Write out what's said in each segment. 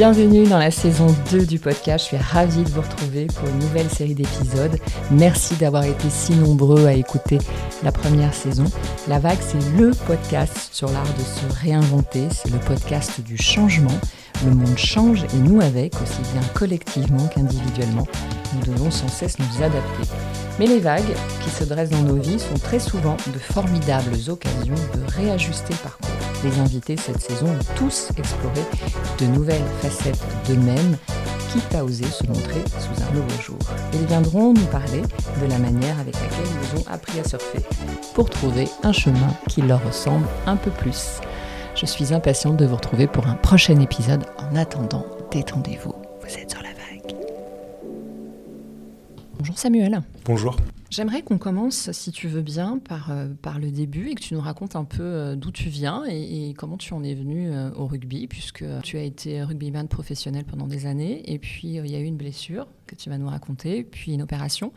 Bienvenue dans la saison 2 du podcast. Je suis ravie de vous retrouver pour une nouvelle série d'épisodes. Merci d'avoir été si nombreux à écouter la première saison. La Vague, c'est le podcast sur l'art de se réinventer. C'est le podcast du changement. Le monde change et nous avec, aussi bien collectivement qu'individuellement. Nous devons sans cesse nous adapter. Mais les vagues qui se dressent dans nos vies sont très souvent de formidables occasions de réajuster le parcours. Les invités cette saison ont tous exploré de nouvelles facettes d'eux-mêmes, quitte à oser se montrer sous un nouveau jour. Ils viendront nous parler de la manière avec laquelle ils ont appris à surfer pour trouver un chemin qui leur ressemble un peu plus. Je suis impatiente de vous retrouver pour un prochain épisode. En attendant, détendez-vous. Vous êtes sur la. Bonjour Samuel. Bonjour. J'aimerais qu'on commence, si tu veux bien, par, euh, par le début et que tu nous racontes un peu euh, d'où tu viens et, et comment tu en es venu euh, au rugby, puisque tu as été rugbyman professionnel pendant des années et puis il y a eu une blessure que tu vas nous raconter, puis une opération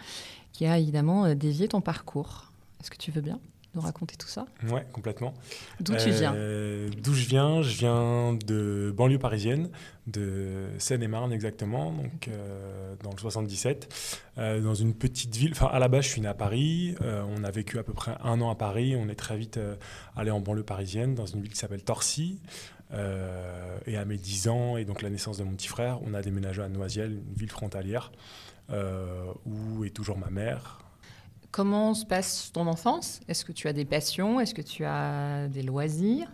qui a évidemment dévié ton parcours. Est-ce que tu veux bien? Nous raconter tout ça Ouais, complètement. D'où tu viens Euh, D'où je viens Je viens de banlieue parisienne, de Seine-et-Marne exactement, donc euh, dans le 77, euh, dans une petite ville. Enfin, à la base, je suis né à Paris. Euh, on a vécu à peu près un an à Paris. On est très vite euh, allé en banlieue parisienne, dans une ville qui s'appelle Torcy. Euh, et à mes 10 ans, et donc la naissance de mon petit frère, on a déménagé à Noisiel, une ville frontalière, euh, où est toujours ma mère, Comment se passe ton enfance? Est-ce que tu as des passions? Est-ce que tu as des loisirs?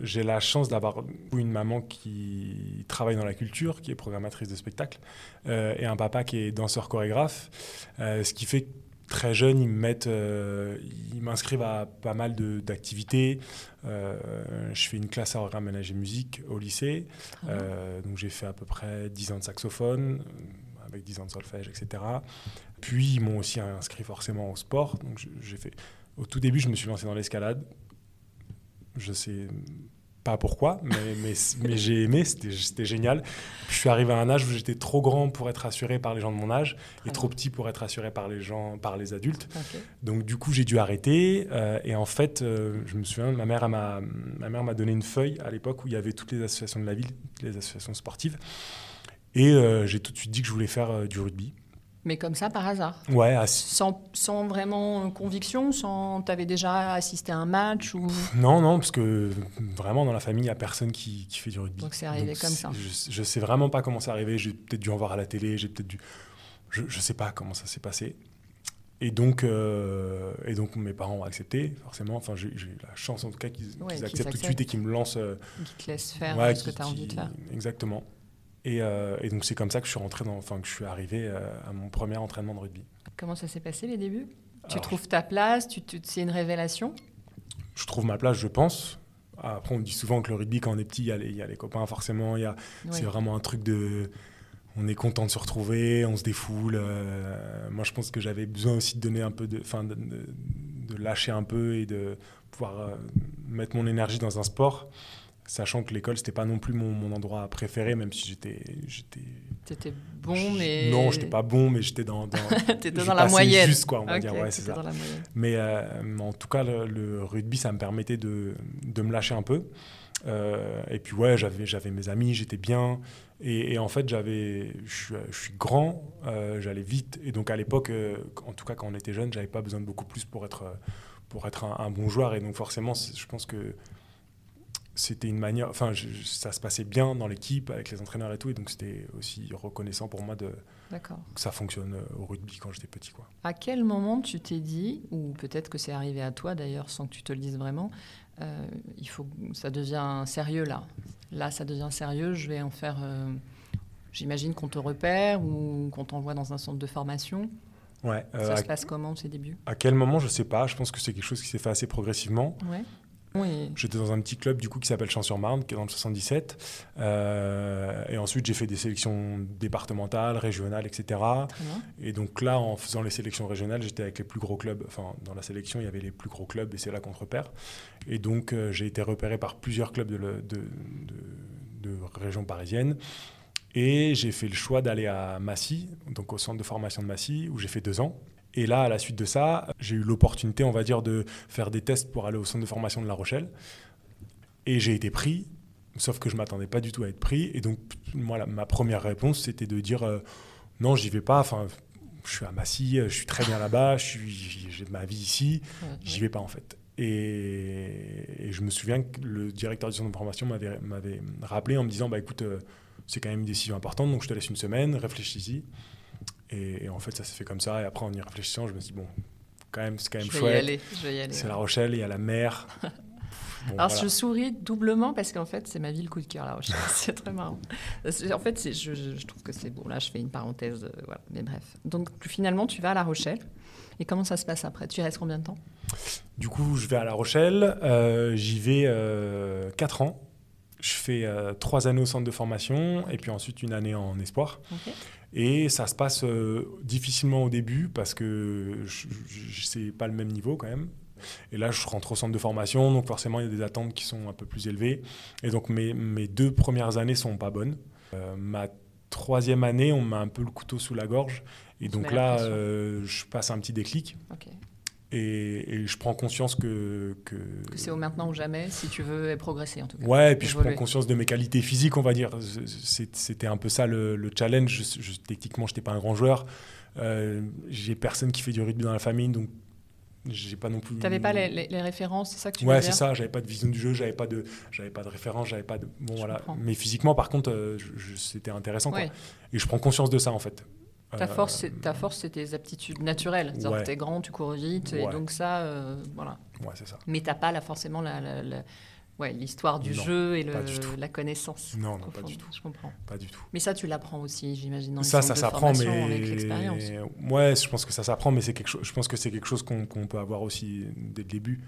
J'ai la chance d'avoir une maman qui travaille dans la culture, qui est programmatrice de spectacle, euh, et un papa qui est danseur chorégraphe, euh, ce qui fait que très jeune, ils euh, m'inscrivent à pas mal d'activités. Je fais une classe à horaire ménage et musique au lycée. Euh, donc j'ai fait à peu près 10 ans de saxophone, avec 10 ans de solfège, etc. Puis ils m'ont aussi inscrit forcément au sport. Donc j'ai fait. Au tout début, je me suis lancé dans l'escalade. Je sais pas pourquoi, mais, mais, mais j'ai aimé, c'était génial. Puis je suis arrivé à un âge où j'étais trop grand pour être assuré par les gens de mon âge et trop petit pour être assuré par les gens, par les adultes. Donc du coup, j'ai dû arrêter. euh, et en fait, euh, je me souviens, ma mère m'a ma mère m'a donné une feuille à l'époque où il y avait toutes les associations de la ville, les associations sportives. Et euh, j'ai tout de suite dit que je voulais faire euh, du rugby. Mais comme ça, par hasard Ouais, à- sans, sans vraiment conviction sans... Tu avais déjà assisté à un match ou... non, non, parce que vraiment dans la famille, il n'y a personne qui, qui fait du rugby. Donc c'est arrivé Donc, comme ça. Je, je sais vraiment pas comment c'est arrivé. J'ai peut-être dû en voir à la télé, j'ai peut-être dû. Je, je sais pas comment ça s'est passé. Et donc, euh, et donc mes parents ont accepté, forcément. Enfin, j'ai eu la chance en tout cas qu'ils Ouais, qu'ils qu'ils acceptent tout de suite et qu'ils me lancent. euh, Qui te laisse faire ouais, euh, ce que tu as envie de faire Exactement. Et, euh, et donc c'est comme ça que je suis rentré dans, enfin que je suis arrivé euh, à mon premier entraînement de rugby. Comment ça s'est passé les débuts? Tu trouves ta place tu, tu- C'est une révélation? Je trouve ma place, je pense. Après, on dit souvent que le rugby, quand on est petit, il y a les, il y a les copains, forcément. Il y a, Oui. C'est vraiment un truc de. On est content de se retrouver, on se défoule. euh, moi, je pense que j'avais besoin aussi de donner un peu de. Lâcher un peu et de pouvoir euh, mettre mon énergie dans un sport. Sachant que l'école, c'était pas non plus mon, mon endroit préféré, même si j'étais. j'étais T'étais bon, mais... Non, j'étais pas bon, mais j'étais dans. dans dans la moyenne. juste, quoi, on va dire. Ouais, c'est ça. Mais euh, en tout cas, le, le rugby, ça me permettait de, de me lâcher un peu. Euh, et puis ouais, j'avais, j'avais mes amis, j'étais bien. Et, et en fait, j'avais, je, suis- je suis grand, euh, j'allais vite. Et donc à l'époque, euh, en tout cas quand on était jeune, j'avais pas besoin de beaucoup plus pour être, pour être un, un bon joueur. Et donc forcément, je pense que c'était une manière... Enfin, je- ça se passait bien dans l'équipe, avec les entraîneurs et tout. Et donc c'était aussi reconnaissant pour moi de, D'accord. que ça fonctionne euh, au rugby quand j'étais petit. Quoi. À quel moment tu t'es dit, ou peut-être que c'est arrivé à toi d'ailleurs sans que tu te le dises vraiment, euh, il faut, ça devient sérieux là. Là, ça devient sérieux. Je vais en faire. euh, J'imagine qu'on te repère ou qu'on t'envoie dans un centre de formation. Ouais, euh, ça se passe comment ces débuts? À quel moment, je sais pas. Je pense que c'est quelque chose qui s'est fait assez progressivement. Ouais. Oui. J'étais dans un petit club du coup qui s'appelle Champs-sur-Marne, qui est dans le 77. Euh, et ensuite, j'ai fait des sélections départementales, régionales, etc. Et donc là, en faisant les sélections régionales, j'étais avec les plus gros clubs. Enfin, dans la sélection, il y avait les plus gros clubs et c'est là qu'on repère. Et donc, euh, j'ai été repéré par plusieurs clubs de, le- de, de, de région parisienne. Et j'ai fait le choix d'aller à Massy, donc au centre de formation de Massy, où j'ai fait deux ans. Et là, à la suite de ça, j'ai eu l'opportunité, on va dire, de faire des tests pour aller au centre de formation de La Rochelle. Et j'ai été pris Sauf que je m'attendais pas du tout à être pris. Et donc, moi, la- ma première réponse, c'était de dire euh, non, j'y vais pas. Enfin, je suis à Massy, je suis très bien là-bas, j'ai ma vie ici, Ouais, j'y ouais. vais pas en fait. Et, et je me souviens que le directeur du centre de formation m'avait m'avait rappelé en me disant bah écoute, euh, c'est quand même une décision importante, donc je te laisse une semaine, réfléchis-y. Et, et en fait, ça s'est fait comme ça. Et après, en y réfléchissant, je me suis dit bon, quand même, c'est quand même Je vais y chouette. aller. Je vais y aller. C'est ouais. La Rochelle, il y a la mer. Bon, Alors voilà. je souris doublement parce qu'en fait c'est ma ville coup de cœur La Rochelle. c'est très marrant. En fait je, je- je trouve que c'est beau. Là je fais une parenthèse. euh, voilà. Mais bref. Donc finalement tu vas à La Rochelle. Et comment ça se passe après? Tu y restes combien de temps? Du coup, je vais à La Rochelle. euh, J'y vais 4 ans. Je fais 3 années au centre de formation et puis ensuite une année en espoir. Ok. Et ça se passe euh, difficilement au début parce que c'est pas le même niveau quand même. Et là, je rentre au centre de formation, donc forcément, il y a des attentes qui sont un peu plus élevées. Et donc, mes, mes deux premières années sont pas bonnes. Euh, ma troisième année, on met un peu le couteau sous la gorge. Et On donc là, euh, je passe un petit déclic. Ok. Et, et je prends conscience que... que, Que c'est au maintenant ou jamais si tu veux progresser en tout cas. Ouais, et puis je prends conscience de mes qualités physiques, on va dire. C'était un peu ça le, le challenge. Je, je- techniquement, je n'étais pas un grand joueur. Euh, j'ai personne qui fait du rugby dans la famille, donc j'ai pas non plus. T'avais pas les, les- les références, c'est ça que tu Ouais, c'est ça. J'avais pas de vision du jeu, j'avais pas de, j'avais pas de référence, j'avais pas de. Bon Je voilà. comprends. Mais physiquement, par contre, euh, c'était intéressant. quoi. Ouais. Et je prends conscience de ça en fait. Ta Euh, force, c'est- ta force, c'est tes aptitudes naturelles. Ouais. que t'es grand, tu cours vite, et Ouais. donc ça, euh, voilà. Ouais, c'est ça. Mais t'as pas là, forcément la, la- la- ouais, l'histoire du Non, jeu et le- la connaissance. Non, non, pas du tout. Je comprends. Pas du tout. Mais ça, tu l'apprends aussi, j'imagine, dans ça, ça s'apprend, mais avec l'expérience. ouais, je pense que ça s'apprend, mais c'est quelque chose. Je pense que c'est quelque chose qu'on qu'on peut avoir aussi dès le début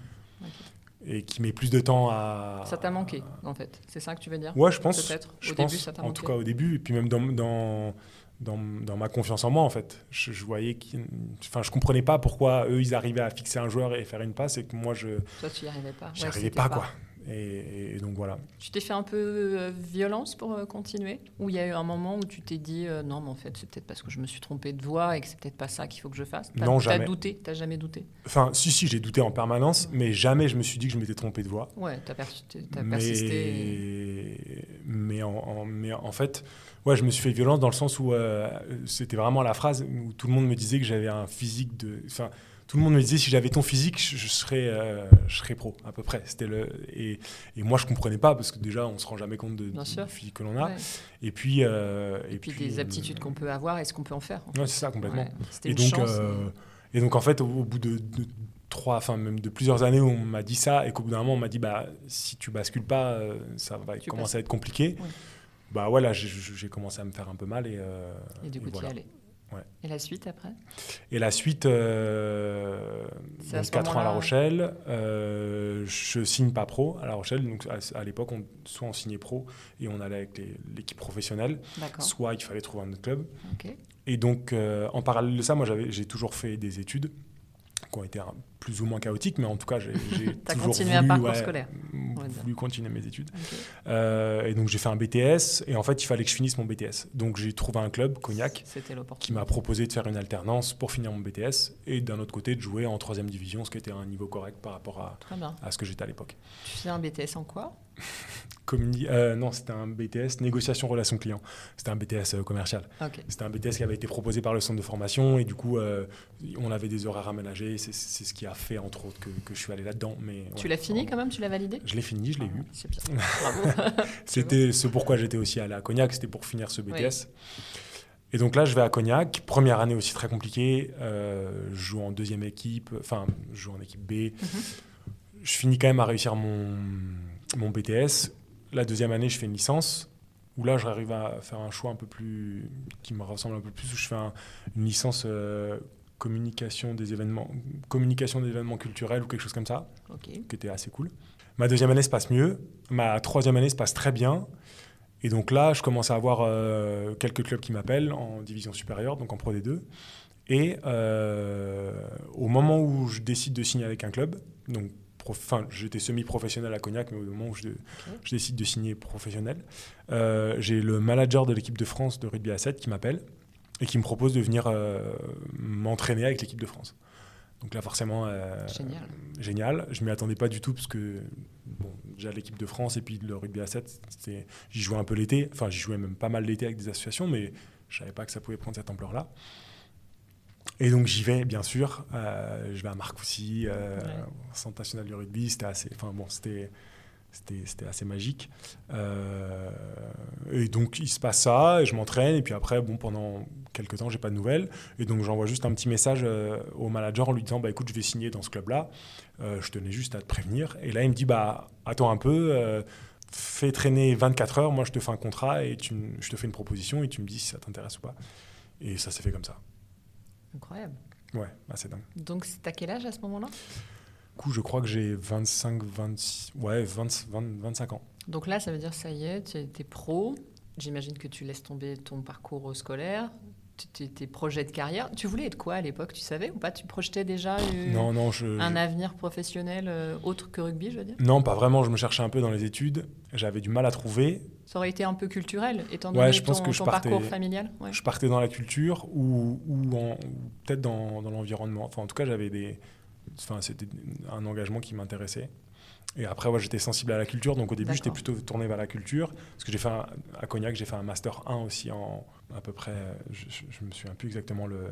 et qui met plus de temps à. Ça t'a manqué, en fait. C'est ça que tu veux dire? Ouais, je pense. Peut-être. Je Au pense, début, ça t'a en manqué. tout cas au début, et puis même dans, dans, dans, dans ma confiance en moi, en fait. Je, je voyais Enfin, je comprenais pas pourquoi eux, ils arrivaient à fixer un joueur et faire une passe, et que moi, je Toi, tu y arrivais pas. Ouais, j'y arrivais c'était pas, quoi. Et, et donc voilà. Tu t'es fait un peu euh, violence pour euh, continuer? Ou il y a eu un moment où tu t'es dit euh, non, mais en fait, c'est peut-être parce que je me suis trompé de voix et que c'est peut-être pas ça qu'il faut que je fasse? T'as- Non, T'as jamais. douté? T'as jamais douté? Enfin, si, si, j'ai douté en permanence, mais jamais je me suis dit que je m'étais trompé de voix. Ouais, t'as t'as mais, persisté. mais, en, en- mais en fait, ouais, je me suis fait violence dans le sens où c'était vraiment la phrase où tout le monde me disait que j'avais un physique de. Enfin, tout le monde me disait si j'avais ton physique, je, je serais, euh, je serais pro à peu près. C'était le et, et moi je comprenais pas parce que déjà on se rend jamais compte de, du physique que l'on a. Ouais. Et puis euh, Et, puis, des euh, aptitudes qu'on peut avoir et ce qu'on peut en faire. en Ouais, c'est ça complètement. Ouais, Et une donc, chance. euh, et donc en fait, au, au bout de, de trois, enfin même de plusieurs années, où on m'a dit ça et qu'au bout d'un moment, on m'a dit bah si tu bascules pas, euh, ça va Tu commencer passes. à être compliqué. Bah voilà, j'ai- commencé à me faire un peu mal et. euh, et du coup, tu y voilà. Ouais. Et la suite après? Et la suite, euh, à donc ce 4 ans à La Rochelle, euh, je signe pas pro à La Rochelle. Donc à, à l'époque, on, soit on signait pro et on allait avec l'équipe professionnelle, soit il fallait trouver un autre club. Et donc, euh, en parallèle de ça, moi, j'ai toujours fait des études qui ont été plus ou moins chaotiques, mais en tout cas, j'ai toujours continué voulu, un parcours ouais, scolaire, voulu continuer mes études. Euh, et donc, j'ai fait un BTS, et en fait, il fallait que je finisse mon BTS. Donc, j'ai trouvé un club, Cognac, qui m'a proposé de faire une alternance pour finir mon BTS, et d'un autre côté, de jouer en troisième division, ce qui était un niveau correct par rapport à, à ce que j'étais à l'époque. Tu faisais un BTS en quoi? Communi- euh, non, c'était un BTS négociation relation client. C'était un BTS euh, commercial. C'était un BTS qui avait été proposé par le centre de formation et du coup, euh, on avait des horaires aménagés. C'est c'est ce qui a fait, entre autres, que, que je suis allé là-dedans. Mais Tu ouais, l'as fini quand même? Tu l'as validé? Je l'ai fini, je l'ai Ah, eu. C'est bien. Bravo. C'était ce pourquoi j'étais aussi allé à Cognac, c'était pour finir ce BTS. Et donc là, je vais à Cognac. Première année aussi très compliquée. Je joue en deuxième équipe, enfin, je joue en équipe B. Mhm. Je finis quand même à réussir mon, mon BTS. La deuxième année, je fais une licence. Où là, j'arrive à faire un choix un peu plus. qui me ressemble un peu plus, où je fais un- une licence euh, communication des événements, communication des événements culturels ou quelque chose comme ça qui était assez cool. Ma deuxième année se passe mieux. Ma troisième année se passe très bien. Et donc là, je commence à avoir euh, quelques clubs qui m'appellent en division supérieure, donc en Pro D2. Et euh, au moment où je décide de signer avec un club, donc enfin, j'étais semi-professionnel à Cognac, mais au moment où je, je décide de signer professionnel, euh, j'ai le manager de l'équipe de France de rugby à 7 qui m'appelle et qui me propose de venir euh, m'entraîner avec l'équipe de France. Donc là, forcément, euh, Génial. génial. Je m'y attendais pas du tout parce que bon, déjà l'équipe de France et puis le rugby à 7, j'y jouais un peu l'été. Enfin, j'y jouais même pas mal l'été avec des associations, mais je savais pas que ça pouvait prendre cette ampleur-là. Et donc j'y vais, bien sûr. Euh, je vais à Marcoussis, euh, Centre national du rugby. C'était assez, enfin bon, c'était c'était assez magique. Euh, et donc il se passe ça, et je m'entraîne, et puis après, bon, pendant quelques temps, j'ai pas de nouvelles. Et donc j'envoie juste un petit message euh, au manager en lui disant, bah écoute, je vais signer dans ce club-là. Je tenais juste à te prévenir. Et là, il me dit, bah attends un peu. fais traîner 24 heures, moi je te fais un contrat et tu, je te fais une proposition et tu me dis si ça t'intéresse ou pas. Et ça s'est fait comme ça. Incroyable. Ouais, c'est dingue. Donc, à quel âge à ce moment-là? Coup, je crois que j'ai 25, 26, ouais, 20, 25 ans. Donc là, ça veut dire, ça y est, tu es pro. J'imagine que tu laisses tomber ton parcours scolaire, tes projets de carrière. Tu voulais être quoi à l'époque? Tu savais ou pas? Tu projetais déjà non, non, un avenir professionnel euh, autre que rugby, je veux dire? Non, pas vraiment. Je me cherchais un peu dans les études. J'avais du mal à trouver. Ça aurait été un peu culturel, étant donné je pense ton, que je partais, parcours familial Je partais dans la culture ou, ou, ou peut-être dans, dans l'environnement. Enfin, en tout cas, j'avais des, Enfin, c'était un engagement qui m'intéressait. Et après, j'étais sensible à la culture, donc au début, j'étais plutôt tourné vers la culture. Parce que j'ai fait à Cognac, j'ai fait un master 1 aussi en à peu près, je, je me souviens plus exactement le,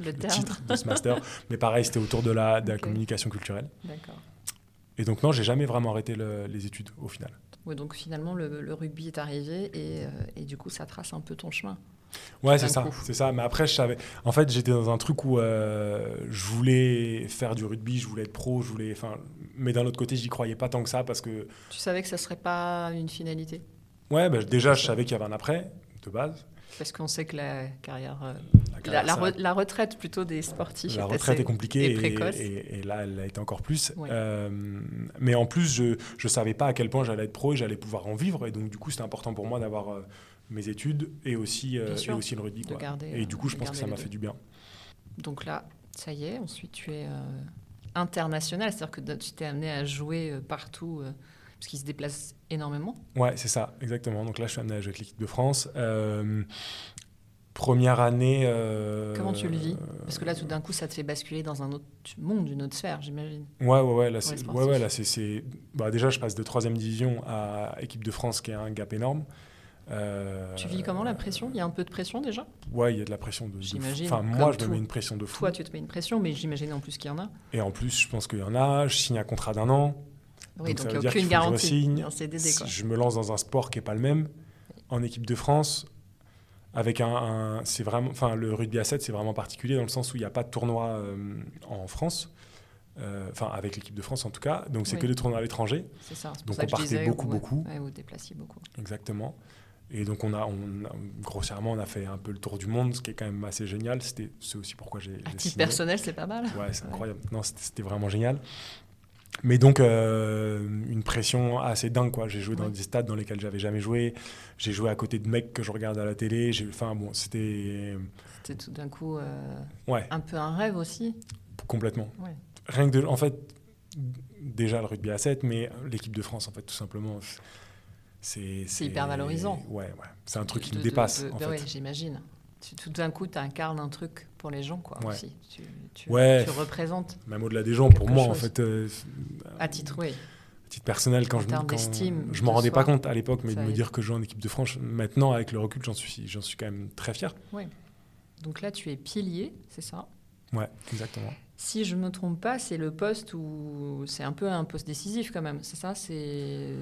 le, titre de ce master, mais pareil, c'était autour de la, de la communication culturelle. D'accord. Et donc non, j'ai jamais vraiment arrêté les études au final. Oui, donc finalement, le, rugby est arrivé et, euh, et, du coup, ça trace un peu ton chemin. Ouais, c'est ça, c'est ça. Mais après, je savais. En fait, j'étais dans un truc où euh, je voulais faire du rugby, je voulais être pro, je voulais. Enfin, mais d'un autre côté, j'y croyais pas tant que ça parce que. Tu savais que ça serait pas une finalité? Ouais, bah, déjà, je savais qu'il y avait un après de base. Parce qu'on sait que la carrière, euh, la, retraite plutôt des sportifs. La retraite est compliquée et, et, là, elle a été encore plus. Euh, mais en plus, je ne savais pas à quel point j'allais être pro et j'allais pouvoir en vivre. Et donc, du coup, c'était important pour moi d'avoir mes études et aussi, euh, et aussi le rugby. Quoi. et du coup, je pense que ça m'a fait du bien. Donc là, ça y est, ensuite tu es euh, international, c'est-à-dire que tu t'es amené à jouer euh, partout parce qu'il se déplace énormément. Ouais, c'est ça, exactement. Donc là, je suis amené à jouer avec l'équipe de France. première année. Comment tu le vis? Parce que là, tout d'un coup, ça te fait basculer dans un autre monde, une autre sphère, j'imagine. Ouais, ouais, ouais. Là, c'est, ouais, ouais, là, c'est, Bah, déjà, je passe de troisième division à équipe de France, qui est un gap énorme. Euh, tu vis comment la pression? Il y a un peu de pression déjà? Ouais, il y a de la pression de. J'imagine. Enfin, moi, je me mets une pression de fou. Toi, tu te mets une pression, mais j'imagine en plus qu'il y en a. Et en plus, je pense qu'il y en a. Je signe un contrat d'un an. Oui, donc, il n'y a aucune garantie. Je, CDD, quoi. je me lance dans un sport qui n'est pas le même. En équipe de France, avec un, c'est vraiment, enfin, le rugby à 7, c'est vraiment particulier dans le sens où il n'y a pas de tournoi euh, en France. Euh, enfin, avec l'équipe de France en tout cas. Donc, c'est que des tournois à l'étranger. C'est ça. Donc, on partait beaucoup, beaucoup. Ouais, vous déplaciez beaucoup. Exactement. Et donc, on a, on grossièrement, on a fait un peu le tour du monde, ce qui est quand même assez génial. C'est aussi pourquoi j'ai. À titre personnel, c'est pas mal. Ouais, c'est incroyable. Non, c'était vraiment génial. Mais donc, euh, une pression assez dingue, quoi. J'ai joué dans des stades dans lesquels j'avais jamais joué. J'ai joué à côté de mecs que je regarde à la télé. Enfin, bon, c'était. C'était tout d'un coup euh, ouais. un peu un rêve aussi. Complètement. Rien que de. En fait, déjà le rugby à 7, mais l'équipe de France, en fait, tout simplement c'est hyper valorisant. Ouais, ouais. C'est un truc qui me dépasse. en fait. j'imagine. Tout d'un coup, tu incarnes un truc pour les gens, quoi, aussi. Tu, tu, ouais. tu représentes. Même au-delà des gens, pour moi, en fait. Euh, à titre, oui. À titre personnel, quand je, quand je m'en rendais pas compte à l'époque, mais de me dire que je joue en équipe de France, maintenant, avec le recul, j'en suis, suis quand même très fier. Oui. Donc là, tu es pilier, c'est ça? Ouais, exactement. Si je ne me trompe pas, c'est le poste où c'est un peu un poste décisif quand même, c'est ça? C'est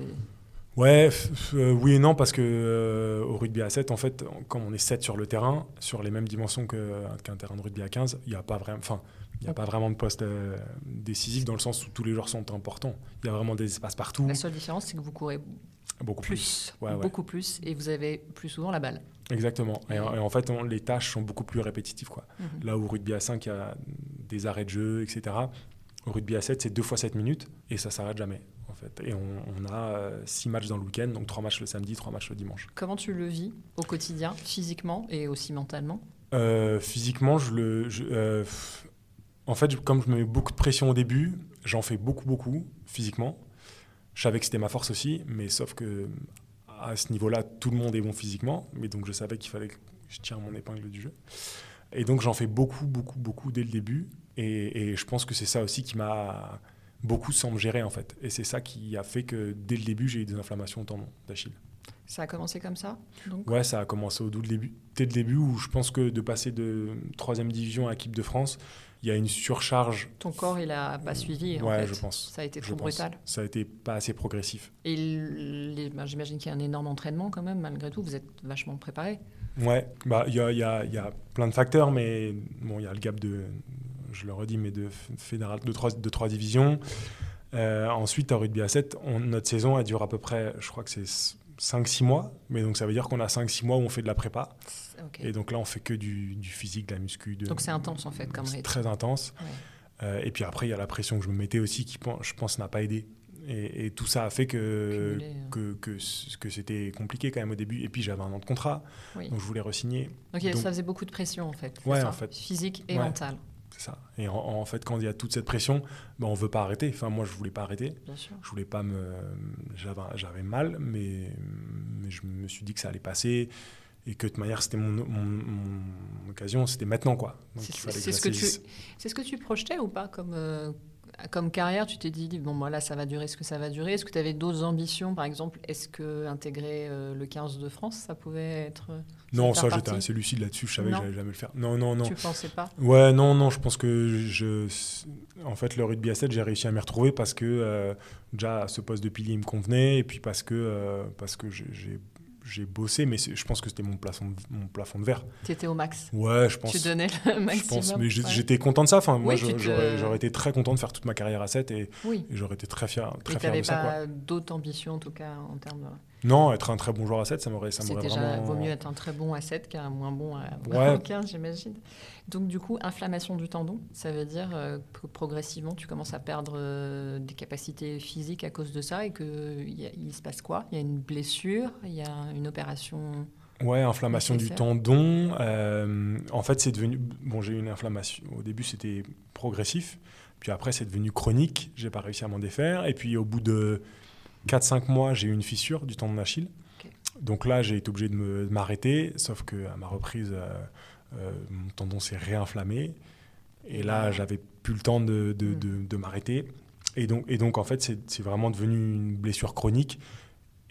Ouais, euh, oui et non, parce que euh, au rugby à 7, en fait, comme on est 7 sur le terrain, sur les mêmes dimensions qu'un terrain de rugby à 15, il n'y a pas vraiment. Enfin, il a pas vraiment de poste euh, décisif dans le sens où tous les joueurs sont importants. Il y a vraiment des espaces partout. La seule différence, c'est que vous courez beaucoup plus, beaucoup plus, et vous avez plus souvent la balle. Exactement. Et, en fait, les tâches sont beaucoup plus répétitives. Quoi. Mhm. Là où au rugby à 5, il y a des arrêts de jeu, etc. Au rugby à 7, c'est deux fois 7 minutes et ça s'arrête jamais. Et on, a euh, six matchs dans le week-end, donc trois matchs le samedi, trois matchs le dimanche. Comment tu le vis au quotidien, physiquement et aussi mentalement? Euh, Physiquement, je le, euh, en fait, comme je me mets beaucoup de pression au début, j'en fais beaucoup, beaucoup physiquement. Je savais que c'était ma force aussi, mais sauf que à ce niveau-là, tout le monde est bon physiquement, mais donc je savais qu'il fallait que je tire mon épingle du jeu. Et donc j'en fais beaucoup, beaucoup, beaucoup dès le début. Et, et je pense que c'est ça aussi qui m'a beaucoup sans me gérer en fait. Et c'est ça qui a fait que dès le début, j'ai eu des inflammations au tendon d'Achille. Ça a commencé comme ça donc? Ouais, ça a commencé au début, dès le début où je pense que de passer de troisième division à équipe de France, il y a une surcharge. Ton corps, il a pas suivi. En ouais, fait. je pense. Ça a été trop brutal. Ça a été pas assez progressif. Et ben, j'imagine qu'il y a un énorme entraînement quand même, malgré tout. Vous êtes vachement préparé. Ouais, bah il y a, y a- y a plein de facteurs, mais bon, il y a le gap de, je le redis, mais de fédéral, de trois, de trois divisions. Euh, ensuite, à rugby à 7, on- notre saison, elle dure à peu près, je crois que c'est 5-6 mois, mais donc ça veut dire qu'on a 5-6 mois où on fait de la prépa. Et donc là, on fait que du, du physique, de la muscu. De, Donc c'est intense en fait comme C'est rythme. très intense. Ouais. Euh, et puis après, il y a la pression que je me mettais aussi qui, je pense, n'a pas aidé. Et, et tout ça a fait que, Cumulé, hein. que, que, c- que c'était compliqué quand même au début. Et puis j'avais un an de contrat, Oui. donc je voulais re-signer. Ok, donc- ça faisait beaucoup de pression en fait. Ouais, ça en fait. Physique et Ouais. mentale, C'est ça. Et en, en fait, quand il y a toute cette pression, ben, on veut pas arrêter. Enfin, moi, je voulais pas arrêter. bien sûr. Je voulais pas me. J'avais, mal, mais, mais je me suis dit que ça allait passer et que de toute manière, c'était mon, mon, mon occasion, c'était maintenant, quoi. Ce que tu-. C'est ce que tu projetais ou pas comme, euh, comme carrière Tu t'es dit, bon, voilà, ça va durer ce que ça va durer. Est-ce que tu avais d'autres ambitions Par exemple, est-ce que intégrer euh, le 15 de France, ça pouvait être. euh, Non, ça, j'étais assez lucide là-dessus. Je savais Non. que j'allais jamais le faire. Non, non, non. Tu pensais pas? Ouais, non, non, je pense que je. En fait, le rugby à 7, j'ai réussi à m'y retrouver parce que euh, déjà, ce poste de pilier il me convenait et puis parce que, euh, parce que j'ai- j'ai bossé, mais je pense que c'était mon plafond, de, mon plafond de verre. Tu étais au max. Ouais, je pense. Tu donnais le je maximum. pense, mais j'ai- ouais. j'étais content de ça. Enfin, moi, Oui, je- tu te- j'aurais été très content de faire toute ma carrière à 7 et, Oui. et j'aurais été très fier, Et très tu fier de ça. Quoi. pas d'autres ambitions, en tout cas, en termes de. Non, être un très bon joueur à 7, ça m'aurait vraiment. vaut mieux être un très bon à 7 qu'un moins bon à, Ouais. au 15, j'imagine. Donc, du coup, inflammation du tendon, ça veut dire euh, que progressivement, tu commences à perdre euh, des capacités physiques à cause de ça et qu'il il se passe quoi? Il y a une blessure, il y a une opération. Ouais, inflammation du tendon. euh, en fait, c'est devenu. Bon, j'ai eu une inflammation. Au début, c'était progressif. Puis après, c'est devenu chronique. J'ai pas réussi à m'en défaire. Et puis, au bout de 4-5 mois, j'ai eu une fissure du tendon d'Achille. Donc là, j'ai été obligé de m'arrêter. Sauf que à ma reprise, euh, euh, mon tendon s'est réinflammé. Et là, j'avais plus le temps de, de, de- de m'arrêter. Et donc, et donc, en fait, c'est vraiment devenu une blessure chronique.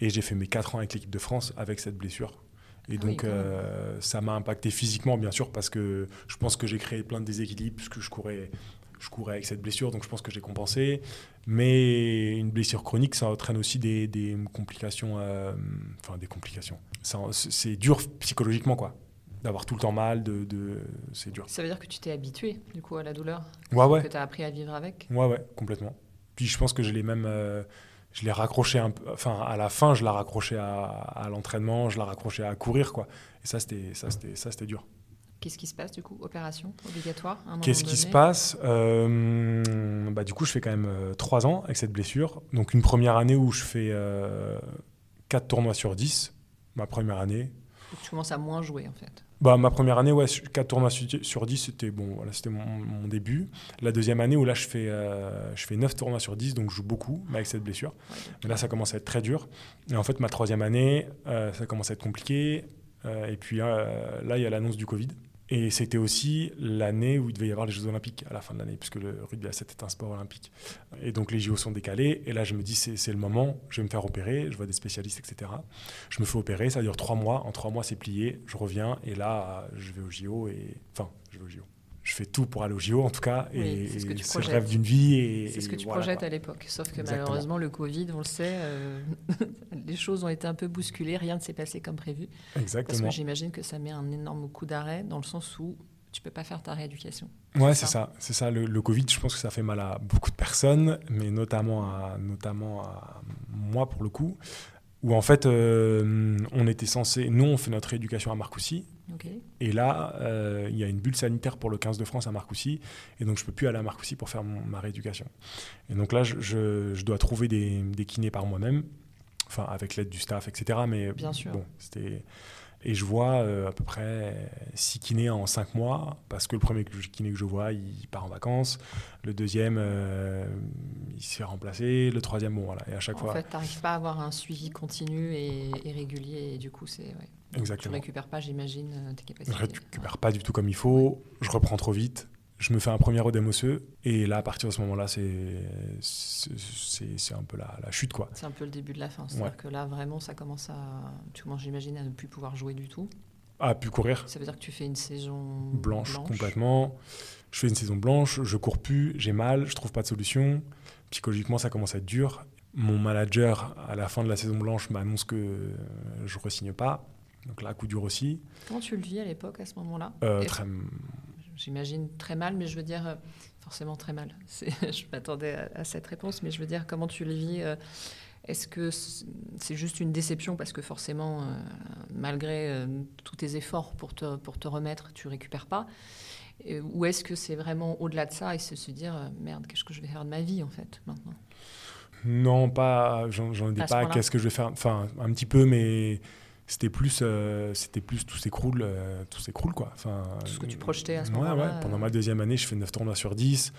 Et j'ai fait mes 4 ans avec l'équipe de France avec cette blessure. Et Ah oui, donc, euh, ça m'a impacté physiquement, bien sûr, parce que je pense que j'ai créé plein de déséquilibres, puisque je courais, je courais avec cette blessure, donc je pense que j'ai compensé. Mais une blessure chronique, ça entraîne aussi des, des complications, euh, enfin des complications. C'est dur psychologiquement, quoi. D'avoir tout le temps mal, de, de- c'est dur. Ça veut dire que tu t'es habitué, du coup, à la douleur Ouais, ouais. Que tu as appris à vivre avec? Ouais, ouais, complètement. Puis je pense que je l'ai même. euh, je l'ai raccroché un peu. Enfin, à la fin, je l'ai raccroché à, à l'entraînement, je l'ai raccroché à courir, quoi. Et ça, c'était, ça, c'était, ça, c'était dur. Qu'est-ce qui se passe, du coup? Opération obligatoire Qu'est-ce qui se passe? Euh, bah, Du coup, je fais quand même euh, trois ans avec cette blessure. Donc, une première année où je fais euh, 4 tournois sur 10. Ma première année. Tu commences à moins jouer, en fait. Bah, ma première année, ouais, 4 tournois su- sur 10, c'était bon, voilà, mon, mon début. La deuxième année où là, je fais, euh, je fais 9 tournois sur 10, donc je joue beaucoup, mais avec cette blessure. Mais là, ça commence à être très dur. Et en fait, ma troisième année, euh, ça commence à être compliqué. Euh, et puis là, il y a l'annonce du Covid. Et c'était aussi l'année où il devait y avoir les Jeux Olympiques à la fin de l'année, puisque le rugby à 7 est un sport olympique. Et donc les JO sont décalés. Et là, je me dis, c'est le moment, je vais me faire opérer. Je vois des spécialistes, etc. Je me fais opérer, ça dure trois mois. En trois mois, c'est plié. Je reviens. Et là, je vais au JO. Et... Enfin, je vais au JO. Je fais tout pour aller au JO, en tout cas. Oui, et c'est ce que tu le rêve d'une vie. Et, C'est ce que tu voilà, projettes quoi. à l'époque. Sauf que Exactement. malheureusement, le Covid, on le sait, euh, les choses ont été un peu bousculées, rien ne s'est passé comme prévu. Parce Exactement. que j'imagine que ça met un énorme coup d'arrêt dans le sens où tu peux pas faire ta rééducation. Ouais, C'est ça. ça. C'est ça. Le, le Covid, je pense que ça fait mal à beaucoup de personnes, mais notamment à, notamment à moi pour le coup, où en fait, euh, on était censé, nous, on fait notre rééducation à Marcoussis, Et là, euh, il y a une bulle sanitaire pour le 15 de France à Marcoussis, et donc je peux plus aller à Marcoussis pour faire mon- ma rééducation. Et donc là, je, je- je dois trouver des, des kinés par moi-même, enfin avec l'aide du staff, etc. Mais Bien sûr. bon, c'était et je vois euh, à peu près 6 kinés en 5 mois, parce que le premier kiné que je vois, il part en vacances. Le deuxième, euh, il s'est remplacé. Le troisième, bon, voilà. Et à chaque En fois, fait, tu n'arrives pas à avoir un suivi continu et, et régulier, et du coup, c'est. Ouais. Exactement. Tu récupères pas, j'imagine, euh, tes je capacités. récupère pas du tout comme il faut. Je reprends trop vite. Je me fais un premier ODMOCE et là, à partir de ce moment-là, c'est un peu la, la chute. quoi. C'est un peu le début de la fin. C'est-à-dire que là, vraiment, ça commence à. Tu commences, j'imagine, à ne plus pouvoir jouer du tout. À plus courir. Ça veut dire que tu fais une saison blanche, complètement. Je fais une saison blanche, je cours plus, j'ai mal, je trouve pas de solution. Psychologiquement, ça commence à être dur. Mon manager, à la fin de la saison blanche, m'annonce que je ne re-signe pas. Donc là, coup dur aussi. Comment tu le vis à l'époque, à ce moment-là? Euh, J'imagine très mal, mais je veux dire, euh, forcément très mal. je m'attendais à, cette réponse, mais je veux dire, comment tu le vis euh, Est-ce que c'est juste une déception parce que forcément, malgré tous tes efforts pour te, pour te remettre, tu récupères pas Ou est-ce que c'est vraiment au-delà de ça et c'est se dire, merde, qu'est-ce que je vais faire de ma vie en fait maintenant? Non, pas. J'en ai pas. Qu'est-ce que je vais faire Enfin, un petit peu, mais c'était plus, euh, c'était plus tout s'écroule, euh, tout s'écroule quoi. Enfin, tout ce que tu projetais à ce moment-là. Ouais. Pendant ma deuxième année, je fais 9 tournois sur 10.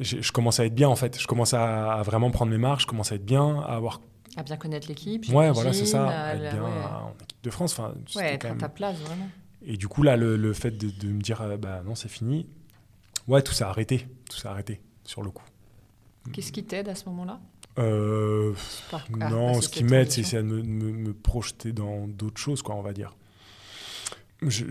Je, je commence à être bien en fait. Je commence à, vraiment prendre mes marques. Je commence à être bien, à avoir. À bien connaître l'équipe. Ouais, voilà, c'est ça. À être bien en équipe de France. Enfin, ouais, être à ta place vraiment. Et du coup là, le, fait de, me dire, euh, bah non, c'est fini. Ouais, tout s'est arrêté. Tout s'est arrêté sur le coup. Qu'est-ce qui t'aide à ce moment-là? Euh, non, ce qui m'aide, c'est de me, me, projeter dans d'autres choses, quoi, on va dire.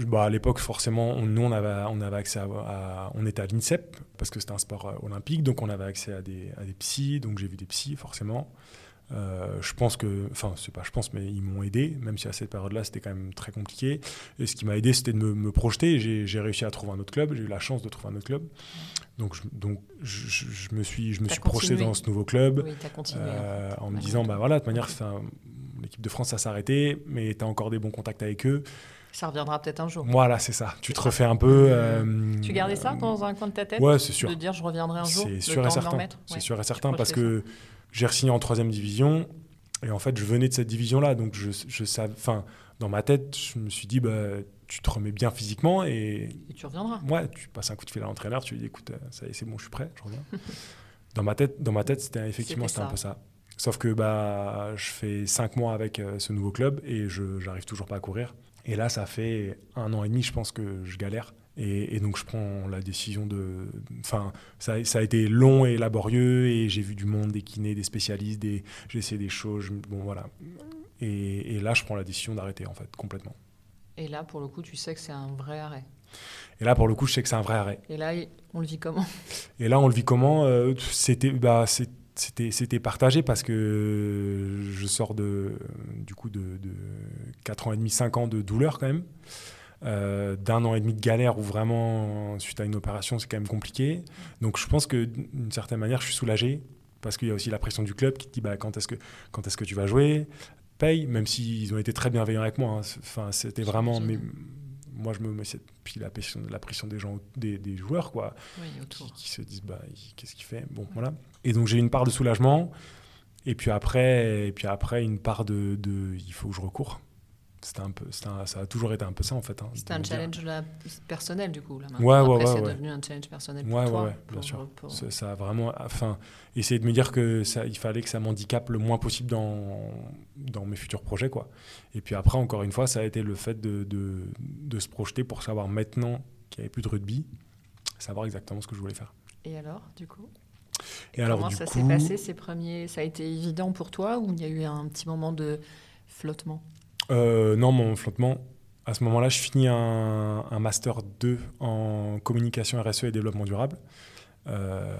bah, à l'époque, forcément, nous, on avait, on avait accès à, On était à l'INSEP, parce que c'était un sport euh, olympique, donc on avait accès à des, à des psys, donc j'ai vu des psys, forcément. Euh, je pense que, enfin, c'est pas je pense, mais ils m'ont aidé, même si à cette période-là, c'était quand même très compliqué. Et ce qui m'a aidé, c'était de me, me projeter. J'ai réussi à trouver un autre club, j'ai eu la chance de trouver un autre club. Donc, je, donc je, me suis, je me suis projeté dans ce nouveau club euh, en me disant, bah voilà, de manière, l'équipe de France, ça s'est arrêté, mais tu as encore des bons contacts avec eux. Ça reviendra peut-être un jour. Voilà, c'est ça. Tu te refais un peu. Euh, tu gardais ça dans un coin de ta tête Ouais, c'est sûr. De dire, je reviendrai un jour. C'est sûr, et certain. C'est sûr et certain parce que j'ai re-signé en troisième division. Et en fait, je venais de cette division-là. Donc, je, je savais, enfin, dans ma tête, je me suis dit, bah, tu te remets bien physiquement et. Et tu reviendras. Ouais, tu passes un coup de fil à l'entraîneur, tu lui dis, écoute, euh, ça y est, c'est bon, je suis prêt, je reviens. dans ma tête, dans ma tête c'était effectivement c'était un peu ça. Sauf que bah, je fais cinq mois avec euh, ce nouveau club et je n'arrive toujours pas à courir. Et là, ça fait un an et demi, je pense que je galère. Et, donc je prends la décision de... Enfin, ça, ça, a été long et laborieux et j'ai vu du monde, des kinés, des spécialistes, des, j'ai essayé des choses. Bon, voilà. Et, là, je prends la décision d'arrêter, en fait, complètement. Et là, pour le coup, tu sais que c'est un vrai arrêt. Et là, pour le coup, je sais que c'est un vrai arrêt. Et là, on le vit comment? Et là, on le vit comment? Euh, C'était... Bah, c'était, c'était partagé parce que je sors de, du coup de, de 4 ans et demi, 5 ans de douleur quand même. Euh, d'un an et demi de galère où vraiment, suite à une opération, c'est quand même compliqué. Donc je pense que d'une certaine manière, je suis soulagé parce qu'il y a aussi la pression du club qui te dit bah, quand est-ce que, quand est-ce que tu vas jouer? Paye, même s'ils ont été très bienveillants avec moi. Hein. Enfin, c'était vraiment. Mais, moi, je me mets puis la pression, la pression des gens, des, des joueurs, quoi, qui, se disent bah, qu'est-ce qu'il fait? Bon, voilà. Et donc j'ai une part de soulagement. Et puis après, et puis après une part de, de il faut que je recours c'était un peu, ça a toujours été un peu ça en fait. Hein, c'était un challenge personnel du coup là. Ouais, ouais, Après, ouais, c'est devenu un challenge personnel pour ouais, toi. Ouais, bien sûr. Ça, a vraiment, enfin, essayer de me dire que ça, il fallait que ça m'handicape le moins possible dans dans mes futurs projets quoi. Et puis après, encore une fois, ça a été le fait de, de, de se projeter pour savoir maintenant qu'il n'y avait plus de rugby, savoir exactement ce que je voulais faire. Et alors, du coup? Et, alors, comment ça s'est passé ces premiers Ça a été évident pour toi ou il y a eu un petit moment de flottement? Euh, non, mon flottement, à ce moment-là, je finis un, Master 2 en communication RSE et développement durable. Euh,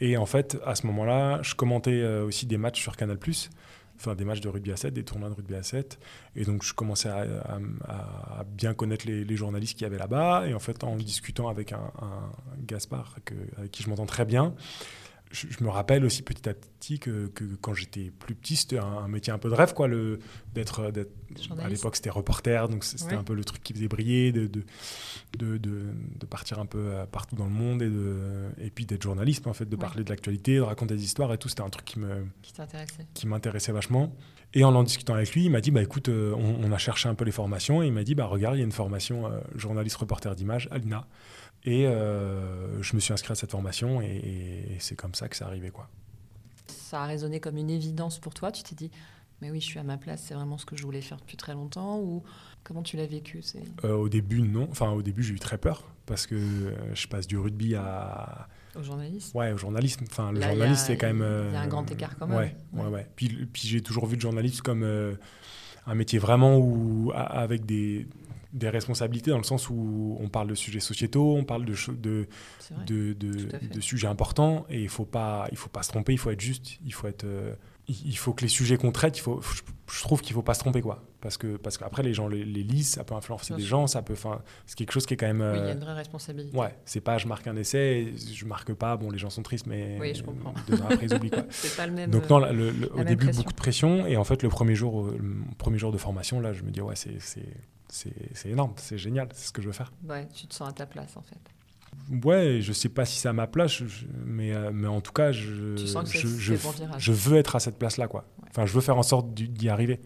et en fait, à ce moment-là, je commentais euh, aussi des matchs sur Canal+, enfin des matchs de rugby à 7, des tournois de rugby à 7. Et donc, je commençais à, bien connaître les, journalistes qui y avait là-bas. Et en fait, en discutant avec un, un Gaspard, avec qui je m'entends très bien, je, me rappelle aussi petit à petit que, quand j'étais plus petit, c'était un, métier un peu de rêve, quoi, le, d'être, à l'époque c'était reporter, donc c'était un peu le truc qui faisait briller, de, de, de, de, partir un peu euh, partout dans le monde et, de, et puis d'être journaliste, en fait, de parler de l'actualité, de raconter des histoires et tout, c'était un truc qui, me, qui, m'intéressait vachement. Et en en discutant avec lui, il m'a dit, bah écoute, euh, on, a cherché un peu les formations, et il m'a dit, bah regarde, il y a une formation euh, journaliste reporter d'image à l'INA. Et euh, je me suis inscrit à cette formation et, c'est comme ça que c'est arrivé. Quoi. Ça a résonné comme une évidence pour toi. Tu t'es dit, mais oui, je suis à ma place, c'est vraiment ce que je voulais faire depuis très longtemps ou comment tu l'as vécu euh, Au début, non. Enfin, au début, j'ai eu très peur parce que euh, je passe du rugby à. Au journalisme? Ouais, au journalisme. Enfin, le journaliste, c'est quand même. Il y a un grand écart quand même. Ouais, ouais, ouais. Puis, puis j'ai toujours vu le journalisme comme un métier vraiment où, avec des, des responsabilités dans le sens où on parle de sujets sociétaux, on parle de, de, de, de, sujets importants et il ne faut, pas, il faut pas se tromper, il faut être juste, il faut, être, euh, il faut que les sujets qu'on traite, il faut, je, trouve qu'il ne faut pas se tromper. Quoi. Parce, que, parce qu'après, les gens les, lisent, ça peut influencer des gens, ça peut, c'est quelque chose qui est quand même... oui, il y a euh, une vraie responsabilité. Ouais, c'est pas je marque un essai, je marque pas, bon, les gens sont tristes, mais oui, je comprends. après, ils oublient. Quoi. c'est pas le même... Donc non, au début, beaucoup de pression et en fait, le premier jour, le premier jour de formation, là, je me dis, ouais, c'est c'est énorme, c'est génial, c'est ce que je veux faire. Ouais, tu te sens à ta place en fait. Ouais, je sais pas si c'est à ma place, mais, euh, mais en tout cas, je, je, je, je, veux être à cette place-là. quoi. Enfin, je veux faire en sorte d'y arriver.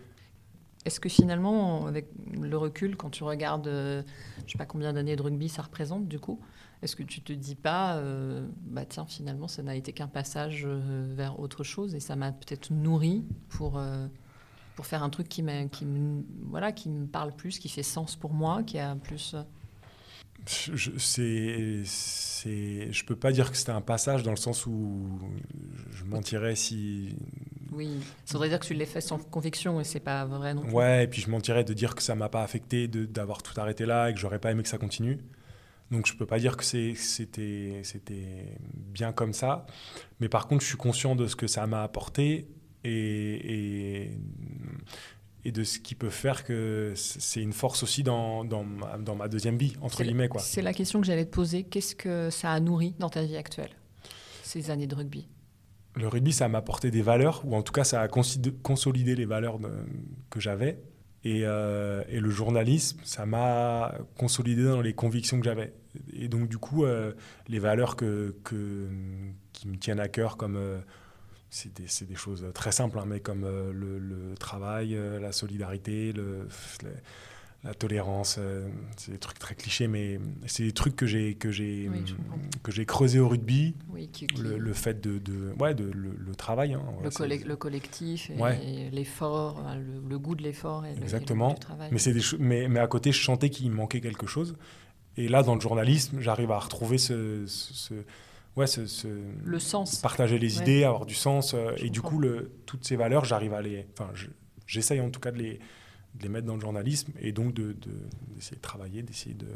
Est-ce que finalement, avec le recul, quand tu regardes, euh, je sais pas combien d'années de rugby ça représente du coup, est-ce que tu te dis pas, euh, bah tiens, finalement, ça n'a été qu'un passage vers autre chose et ça m'a peut-être nourri pour pour faire un truc qui, qui, me, voilà, qui me parle plus, qui fait sens pour moi, qui a plus... Euh, je, c'est, c'est, je peux pas dire que c'était un passage dans le sens où je mentirais si. Oui, ça voudrait dire que tu l'as fait sans conviction et c'est pas vrai non plus. Ouais, et puis je mentirais de dire que ça m'a pas affecté, de, d'avoir tout arrêté là et que j'aurais pas aimé que ça continue. Donc je peux pas dire que c'est, c'était, c'était bien comme ça. Mais par contre, je suis conscient de ce que ça m'a apporté et, et, de ce qui peut faire que c'est une force aussi dans, dans, ma, dans ma deuxième vie, entre guillemets. Quoi. C'est la question que j'allais te poser. Qu'est-ce que ça a nourri dans ta vie actuelle, ces années de rugby? Le rugby, ça m'a apporté des valeurs, ou en tout cas, ça a consolidé les valeurs que j'avais. Et, euh, et, le journalisme, ça m'a consolidé dans les convictions que j'avais. Et donc, du coup, euh, les valeurs que, que, qui me tiennent à cœur, comme euh, c'est des, des, choses très simples, hein, mais comme euh, le, travail, euh, la solidarité, le, la tolérance, euh, c'est des trucs très clichés, mais c'est des trucs que j'ai que j'ai que j'ai creusé au rugby. Le, fait de, de ouais de le, travail. Hein, le, le, collectif, et, l'effort, le, goût de l'effort et Exactement. du travail. Mais c'est des mais mais à côté, je sentais qu'il manquait quelque chose. Et là, dans le journalisme, j'arrive à retrouver ce, ce ouais, ce, le sens. Partager les idées, avoir du sens. Euh, et du coup, le, toutes ces valeurs, j'arrive à les. Enfin, j'essaye en tout cas de les, de les mettre dans le journalisme et donc d'essayer de, d'essayer de, travailler, d'essayer de.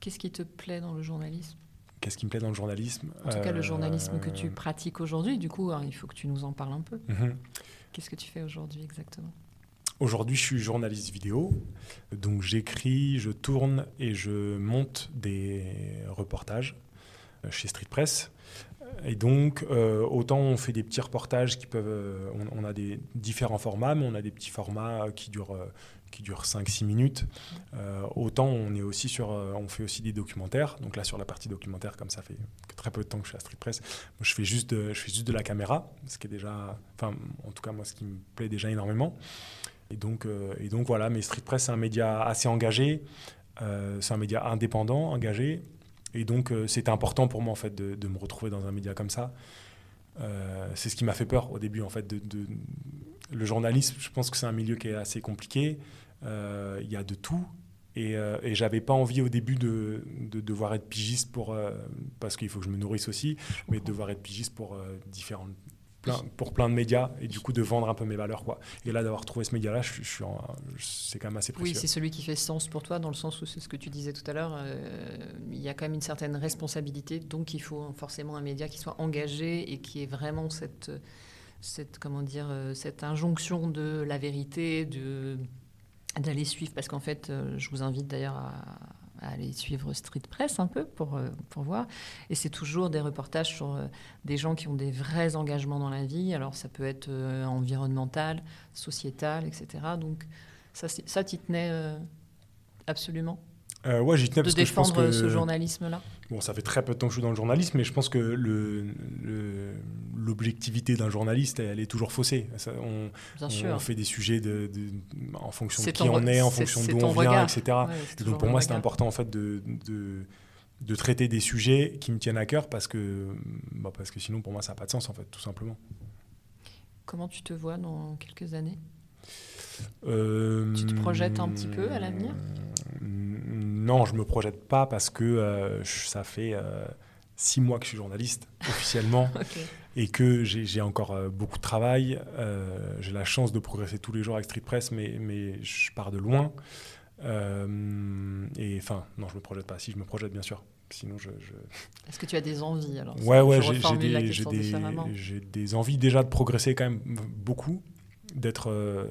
Qu'est-ce qui te plaît dans le journalisme? Qu'est-ce qui me plaît dans le journalisme? En tout cas, le journalisme que tu euh, pratiques aujourd'hui, du coup, hein, il faut que tu nous en parles un peu. Mhm. Qu'est-ce que tu fais aujourd'hui exactement? Aujourd'hui, je suis journaliste vidéo, donc j'écris, je tourne et je monte des reportages chez Street Press. Et donc, euh, autant on fait des petits reportages qui peuvent. Euh, on, a des différents formats, mais on a des petits formats qui durent, qui durent 5-6 minutes. autant on, est aussi sur, on fait aussi des documentaires. Donc là, sur la partie documentaire, comme ça fait très peu de temps que je suis à Street Press, je, fais juste de, je fais juste de la caméra, ce qui est déjà. Enfin, en tout cas, moi, ce qui me plaît déjà énormément. Et donc, et donc voilà, mais Street Press, c'est un média assez engagé. c'est un média indépendant, engagé, et donc, euh, c'était important pour moi, en fait, de, me retrouver dans un média comme ça. Euh, c'est ce qui m'a fait peur au début, en fait. De, Le journalisme, je pense que c'est un milieu qui est assez compliqué. Euh, il y a de tout. Et, et j'avais pas envie au début de, devoir être pigiste pour, parce qu'il faut que je me nourrisse aussi, mais de devoir être pigiste pour différentes pour plein de médias et du coup de vendre un peu mes valeurs. Quoi. Et là, d'avoir trouvé ce média-là, je, suis c'est quand même assez précieux. Oui, c'est celui qui fait sens pour toi, dans le sens où c'est ce que tu disais tout à l'heure, euh, il y a quand même une certaine responsabilité, donc il faut forcément un média qui soit engagé et qui ait vraiment cette, cette, comment dire, euh, cette injonction de la vérité, de d'aller suivre, parce qu'en fait, euh, je vous invite d'ailleurs à, à aller suivre Street Press un peu pour, euh, pour voir. Et c'est toujours des reportages sur euh, des gens qui ont des vrais engagements dans la vie. Alors ça peut être euh, environnemental, sociétal, etc. Donc ça, ça t'y tenait absolument? Euh, ouais, j'y tenais parce que je pense que, ce journalisme-là? Bon, ça fait très peu de temps que je suis dans le journalisme, mais je pense que l'objectivité d'un journaliste, elle est toujours faussée. on, on, fait des sujets de, en fonction de qui on est, en fonction d'où on vient, etc. donc pour moi, c'est important en fait de, de, de, traiter des sujets qui me tiennent à cœur parce que, bah, parce que sinon, pour moi, ça n'a pas de sens, en fait, tout simplement. comment tu te vois dans quelques années? Euh, Tu te projettes un petit peu à l'avenir? Non, je me projette pas parce que euh, ça fait euh, six mois que je suis journaliste officiellement et que j'ai encore euh, beaucoup de travail. Euh, j'ai la chance de progresser tous les jours avec Street Press, mais, mais je pars de loin. Euh, et enfin, non, je me projette pas. Si, je me projette bien sûr. Sinon, je, je- Est-ce que tu as des envies alors? Ouais, j'ai des, des, envies déjà de progresser quand même beaucoup, d'être euh,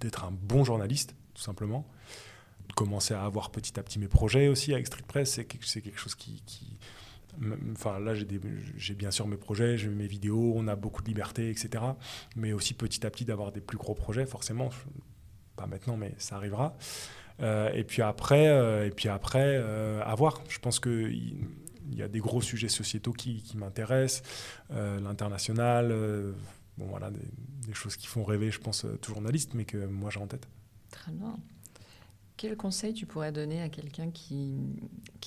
d'être un bon journaliste, tout simplement. De commencer à avoir petit à petit mes projets aussi avec Street Press, c'est quelque, c'est quelque chose qui... Enfin, là, j'ai bien sûr mes projets, j'ai mes vidéos, on a beaucoup de liberté, etc. Mais aussi petit à petit d'avoir des plus gros projets, forcément. Pas maintenant, mais ça arrivera. Euh, et puis après, euh, et puis après euh, à voir. Je pense qu'il il y a des gros sujets sociétaux qui, m'intéressent, l'international, bon voilà, des, des choses qui font rêver, je pense, tout journaliste, mais que moi j'ai en tête. Très bien. Quel conseil tu pourrais donner à quelqu'un qui,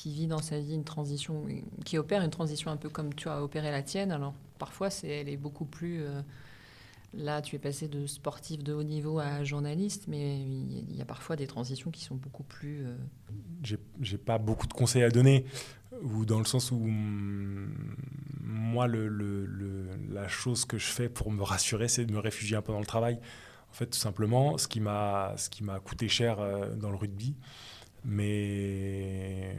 vit dans sa vie une transition, qui opère une transition un peu comme tu as opéré la tienne? Alors, parfois, elle est beaucoup plus. euh, là, tu es passé de sportif de haut niveau à journaliste, mais il y a- parfois des transitions qui sont beaucoup plus. euh, J'ai pas beaucoup de conseils à donner, ou dans le sens où hum, moi, la chose que je fais pour me rassurer, c'est de me réfugier un peu dans le travail. En fait, tout simplement, ce qui m'a ce qui m'a coûté cher euh, dans le rugby, mais,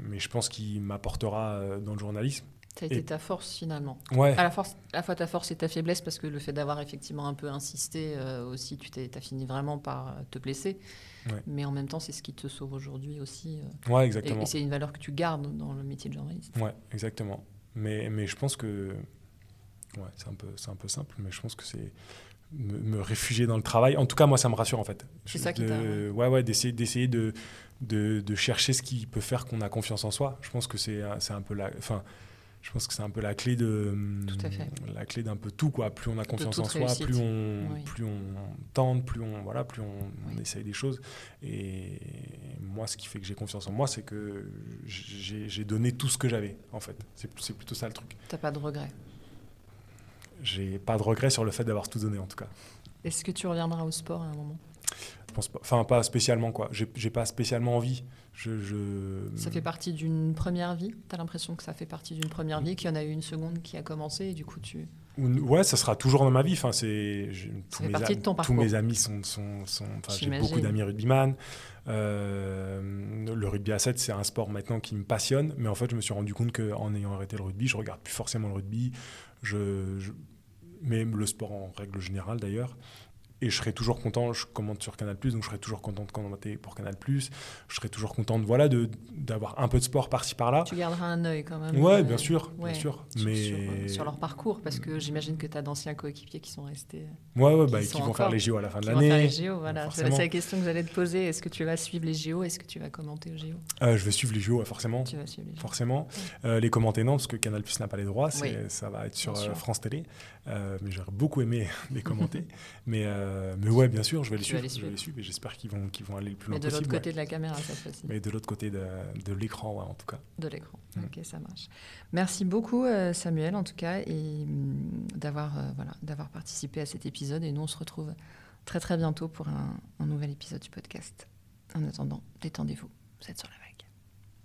mais je pense qu'il m'apportera euh, dans le journalisme. Ça a été Et- ta force finalement. Ouais, À la, force, à la fois ta force et ta faiblesse, parce que le fait d'avoir effectivement un peu insisté euh, aussi, tu t'es, as fini vraiment par te blesser. Ouais. Mais en même temps, c'est ce qui te sauve aujourd'hui aussi. euh, ouais, et, exactement. et c'est une valeur que tu gardes dans le métier de journaliste. Ouais, exactement. Mais, mais je pense que. Ouais, c'est un, peu, c'est un peu simple, mais je pense que c'est me, me réfugier dans le travail. En tout cas, moi, ça me rassure, en fait. C'est ça qui de- t'a- Ouais, ouais, d'essayer, d'essayer de, de, de chercher ce qui peut faire qu'on a confiance en soi. Je pense que c'est, un- c'est un peu la. Enfin, je pense que c'est un peu la clé de Tout à fait. la clé d'un peu tout quoi plus on a confiance en soi réussite. plus on Oui. plus on tente plus on voilà plus on, on essaye des choses et moi ce qui fait que j'ai confiance en moi c'est que j'ai j'ai donné tout ce que j'avais en fait c'est c'est plutôt ça le truc T'as pas de regrets. J'ai pas de regret sur le fait d'avoir tout donné en tout cas. Est-ce que tu reviendras au sport à un moment? Je pense pas enfin pas spécialement quoi. J'ai pas spécialement envie. Je, je- Ça fait partie d'une première vie? T'as l'impression que ça fait partie d'une première vie, qu'il y en a eu une seconde qui a commencé et du coup tu... Ou- Ouais, ça sera toujours dans ma vie. Enfin, c'est tous mes, de ton tous mes amis sont, sont, sont- enfin, j'ai beaucoup d'amis rugbyman. Euh, le rugby à 7, c'est un sport maintenant qui me passionne, mais en fait, je me suis rendu compte qu'en ayant arrêté le rugby, je regarde plus forcément le rugby. Je, je- mais le sport en règle générale d'ailleurs. Et je serai toujours content, je commente sur Canal+, donc je serai toujours content de commenter pour Canal+. Je serai toujours content de, voilà, de, d'avoir un peu de sport par-ci par-là. Tu garderas un œil quand même. Ouais, euh, bien sûr, ouais, bien sûr. Sur, Mais... sur, euh, sur leur parcours, parce que j'imagine que tu as d'anciens coéquipiers qui sont restés... Ouais, ouais, qui bah, qui vont encore- faire les JO à la fin de qui vont faire l'année. les JO, voilà. C'est la question que j'allais te poser. Est-ce que tu vas suivre les JO Est-ce que tu vas commenter aux JO Euh, je vais suivre les JO, forcément. Tu vas suivre les JO. Forcément. Euh, les commenter, non, parce que Canal Plus n'a pas les droits. Oui. Ça va être sur. France Télé. Mais j'aurais beaucoup aimé les commenter. mais, euh, mais ouais, bien sûr, je vais les suivre. Je vais les suivre et j'espère qu'ils vont, qu'ils vont aller le plus Mais loin de l'autre possible. côté ouais. de la caméra, cette fois-ci. Mais de l'autre côté de, de l'écran, ouais, en tout cas. De l'écran. Mm. Ok, ça marche. Merci beaucoup, euh, Samuel, en tout cas, et hum, d'avoir euh, voilà, d'avoir participé à cet épisode. Et nous, on se retrouve très très bientôt pour un, un nouvel épisode du podcast. En attendant, détendez-vous. Vous êtes sur la